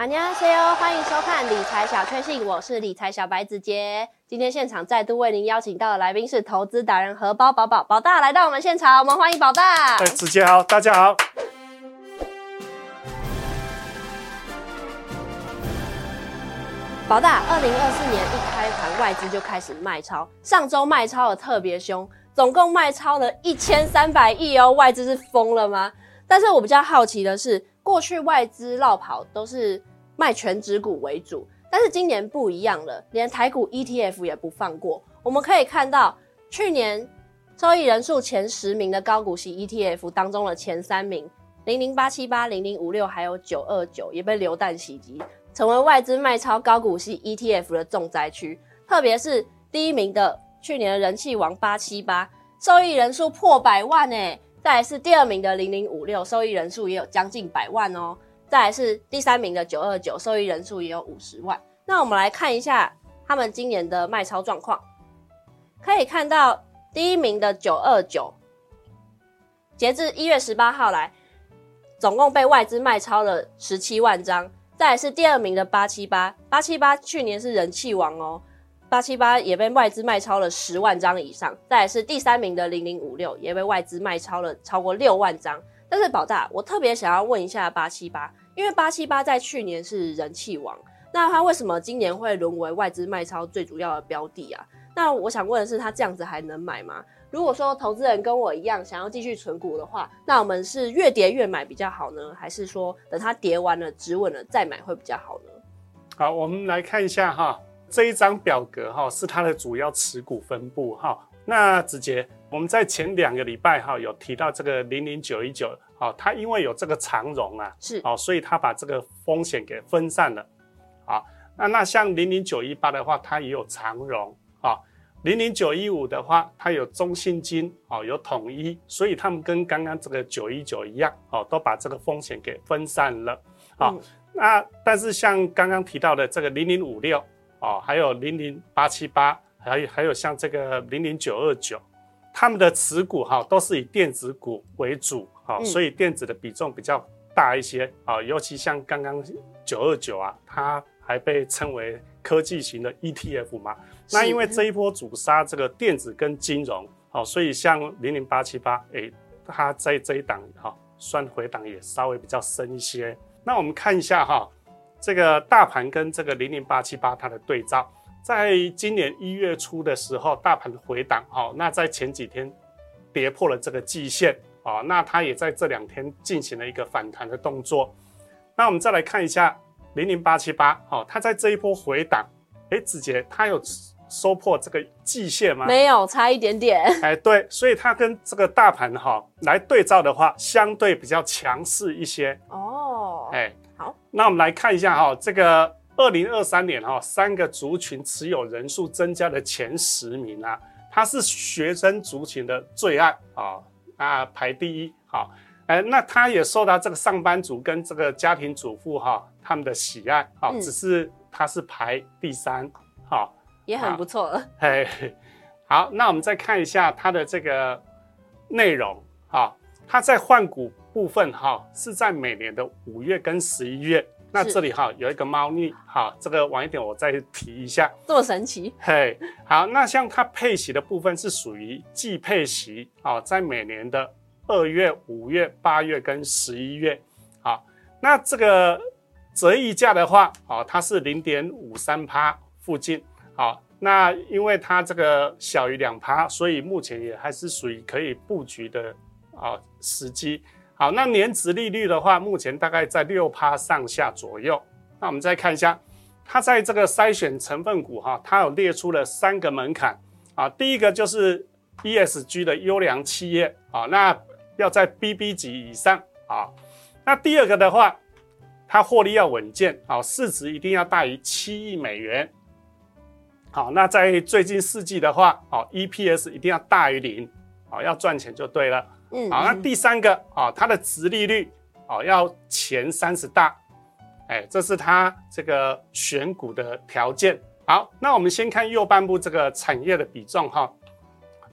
안녕하세요，欢迎收看理财小确幸，我是理财小白子杰。今天现场再度为您邀请到的来宾是投资达人荷包宝宝宝大来到我们现场，我们欢迎宝大。哎，子杰好，大家好。宝大，二零二四年一开盘外资就开始卖超，上周卖超的特别凶，总共卖超了一千三百亿哦，外资是疯了吗？但是我比较好奇的是，过去外资绕跑都是 卖全指股为主，但是今年不一样了，连台股 ETF 也不放过。我们可以看到，去年收益人数前十名的高股息 ETF 当中的前三名，零零八七八、零零五六还有九二九也被流弹袭击。成为外资卖超高股息 ETF 的重灾区，特别是第一名的去年的人气王八七八，受益人数破百万诶，再来是第二名的零零五六，受益人数也有将近百万哦，再来是第三名的九二九，受益人数也有五十万。那我们来看一下他们今年的卖超状况，可以看到第一名的九二九，截至一月十八号来，总共被外资卖超了十七万张。再是第二名的八七八，八七八去年是人气王哦，八七八也被外资卖超了十万张以上。再是第三名的零零五六，也被外资卖超了超过六万张。但是宝大，我特别想要问一下八七八，因为八七八在去年是人气王，那它为什么今年会沦为外资卖超最主要的标的啊？那我想问的是，它这样子还能买吗？如果说投资人跟我一样想要继续存股的话，那我们是越跌越买比较好呢，还是说等它跌完了止稳了再买会比较好呢？好，我们来看一下哈，这一张表格哈是它的主要持股分布哈。那子杰，我们在前两个礼拜哈有提到这个零零九一九，好，它因为有这个长融啊，是，哦，所以它把这个风险给分散了。好，那那像零零九一八的话，它也有长融啊。零零九一五的话，它有中信金哦，有统一，所以他们跟刚刚这个九一九一样哦，都把这个风险给分散了。好，那但是像刚刚提到的这个零零五六哦，还有零零八七八，还有还有像这个零零九二九，他们的持股哈都是以电子股为主，好，所以电子的比重比较大一些啊，尤其像刚刚九二九啊，它还被称为科技型的 ETF 嘛。那因为这一波主杀这个电子跟金融，好，所以像零零八七八，哎，它在这一档哈，算回档也稍微比较深一些。那我们看一下哈，这个大盘跟这个零零八七八它的对照，在今年一月初的时候，大盘回档，好，那在前几天跌破了这个季线，啊，那它也在这两天进行了一个反弹的动作。那我们再来看一下零零八七八，好，它在这一波回档，哎，子杰它有。收破这个季线吗？没有，差一点点。哎，对，所以它跟这个大盘哈来对照的话，相对比较强势一些。哦，哎，好，那我们来看一下哈，这个二零二三年哈三个族群持有人数增加的前十名啊，它是学生族群的最爱啊啊排第一。好，哎，那它也受到这个上班族跟这个家庭主妇哈他们的喜爱啊，只是它是排第三。好。也很不错了。嘿，好，那我们再看一下它的这个内容哈，它在换股部分哈是在每年的五月跟十一月。那这里哈有一个猫腻哈，这个晚一点我再提一下。这么神奇？嘿，好，那像它配息的部分是属于季配息啊，在每年的二月、五月、八月跟十一月。好，那这个折溢价的话，哦，它是零点五三趴附近。好，那因为它这个小于两趴，所以目前也还是属于可以布局的啊时机。好，那年值利率的话，目前大概在六趴上下左右。那我们再看一下，它在这个筛选成分股哈，它有列出了三个门槛啊。第一个就是 ESG 的优良企业啊，那要在 BB 级以上啊。那第二个的话，它获利要稳健啊，市值一定要大于七亿美元。好，那在最近四季的话，好，EPS 一定要大于零，好，要赚钱就对了。嗯，好，那第三个，啊，它的值利率，哦，要前三十大，哎，这是它这个选股的条件。好，那我们先看右半部这个产业的比重哈，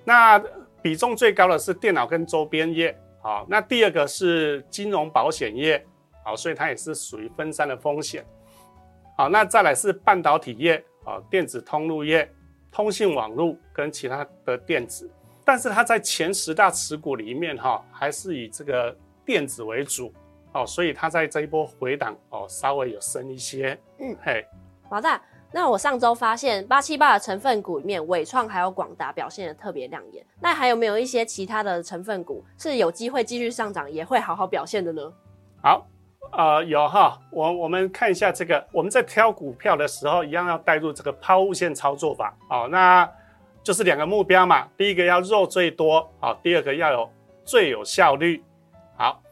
那比重最高的是电脑跟周边业，好，那第二个是金融保险业，好，所以它也是属于分散的风险。好，那再来是半导体业。啊，电子通路业、通信网络跟其他的电子，但是它在前十大持股里面哈，还是以这个电子为主哦，所以它在这一波回档哦，稍微有升一些。嗯，嘿，老大。那我上周发现八七八的成分股里面，伟创还有广达表现的特别亮眼。那还有没有一些其他的成分股是有机会继续上涨，也会好好表现的呢？好，呃，有哈，我我们看一下这个，我们在挑股票的时候，一样要带入这个抛物线操作法。哦，那就是两个目标嘛，第一个要肉最多，好，第二个要有最有效率。好，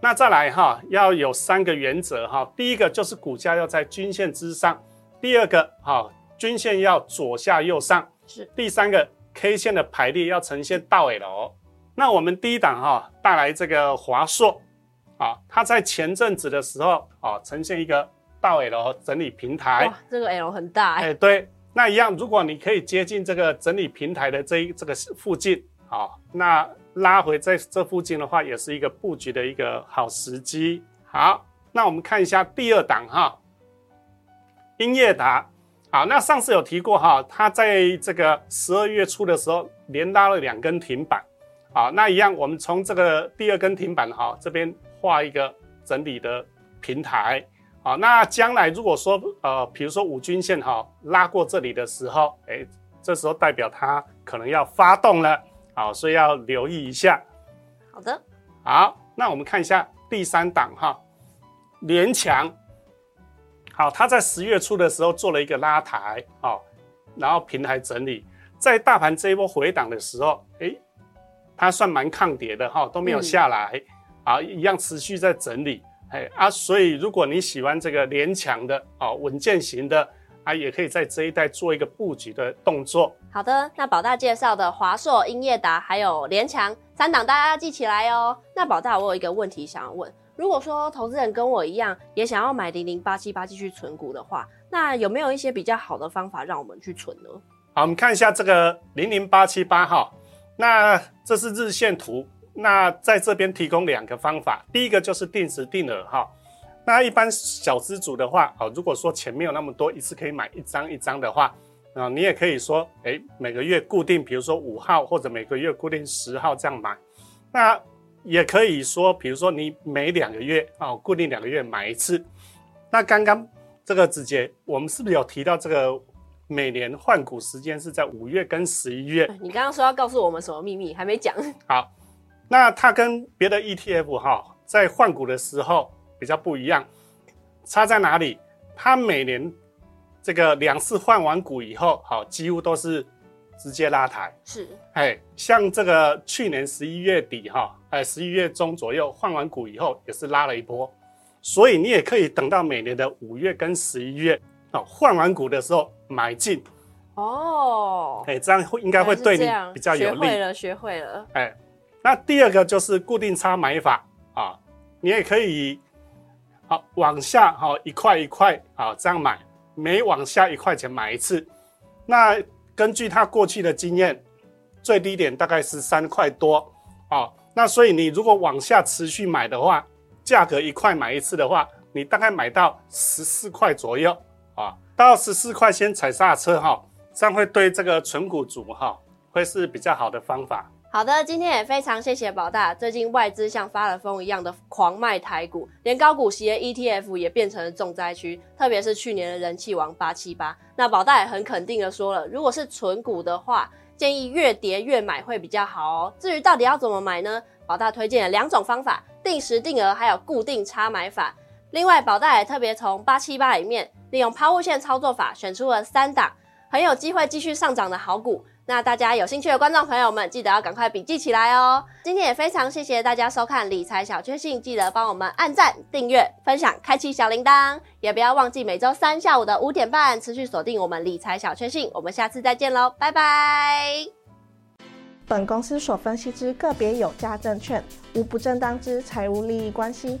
那再来哈，要有三个原则哈，第一个就是股价要在均线之上。第二个，哈，均线要左下右上是。第三个，K 线的排列要呈现倒 L。那我们第一档哈带来这个华硕，啊，它在前阵子的时候啊呈现一个倒 L 整理平台。哇，这个 L 很大哎。哎，对，那一样，如果你可以接近这个整理平台的这一这个附近，好，那拉回在这附近的话，也是一个布局的一个好时机。好，那我们看一下第二档哈。英业达，好，那上次有提过哈，它在这个十二月初的时候连拉了两根停板，好，那一样，我们从这个第二根停板哈这边画一个整理的平台，好，那将来如果说呃，比如说五均线哈拉过这里的时候，哎，这时候代表它可能要发动了，好，所以要留意一下。好的，好，那我们看一下第三档哈，联强。好，它在十月初的时候做了一个拉抬，好，然后平台整理，在大盘这一波回档的时候，哎，它算蛮抗跌的哈，都没有下来，啊，一样持续在整理，哎啊，所以如果你喜欢这个连强的，啊，稳健型的，啊，也可以在这一带做一个布局的动作。好的，那宝大介绍的华硕、英业达还有联强三档，大家要记起来哦。那宝大，我有一个问题想要问。如果说投资人跟我一样也想要买零零八七八继续存股的话，那有没有一些比较好的方法让我们去存呢？好，我们看一下这个零零八七八哈，那这是日线图，那在这边提供两个方法，第一个就是定时定额哈，那一般小资主的话，啊，如果说钱没有那么多，一次可以买一张一张的话，啊，你也可以说，哎，每个月固定，比如说五号或者每个月固定十号这样买，那。也可以说，比如说你每两个月啊，固定两个月买一次。那刚刚这个子杰，我们是不是有提到这个每年换股时间是在五月跟十一月？你刚刚说要告诉我们什么秘密，还没讲。好，那它跟别的 ETF 哈，在换股的时候比较不一样，差在哪里？它每年这个两次换完股以后，好，几乎都是。直接拉抬是，哎，像这个去年十一月底哈，哎，十一月中左右换完股以后，也是拉了一波，所以你也可以等到每年的五月跟十一月，哦，换完股的时候买进，哦，哎，这样会应该会对你比较有利。学会了，学会了。哎，那第二个就是固定差买法啊，你也可以，好往下哈一块一块啊这样买，每往下一块钱买一次，那。根据他过去的经验，最低点大概是三块多啊。那所以你如果往下持续买的话，价格一块买一次的话，你大概买到十四块左右啊。到十四块先踩刹车哈，这样会对这个纯股族哈会是比较好的方法。好的，今天也非常谢谢宝大。最近外资像发了疯一样的狂卖台股，连高股息的 ETF 也变成了重灾区。特别是去年的人气王八七八，那宝大也很肯定的说了，如果是纯股的话，建议越跌越买会比较好哦。至于到底要怎么买呢？宝大推荐了两种方法：定时定额，还有固定差买法。另外，宝大也特别从八七八里面利用抛物线操作法选出了三档很有机会继续上涨的好股。那大家有兴趣的观众朋友们，记得要赶快笔记起来哦。今天也非常谢谢大家收看理财小确幸，记得帮我们按赞、订阅、分享、开启小铃铛，也不要忘记每周三下午的五点半持续锁定我们理财小确幸。我们下次再见喽，拜拜。本公司所分析之个别有价证券，无不正当之财务利益关系。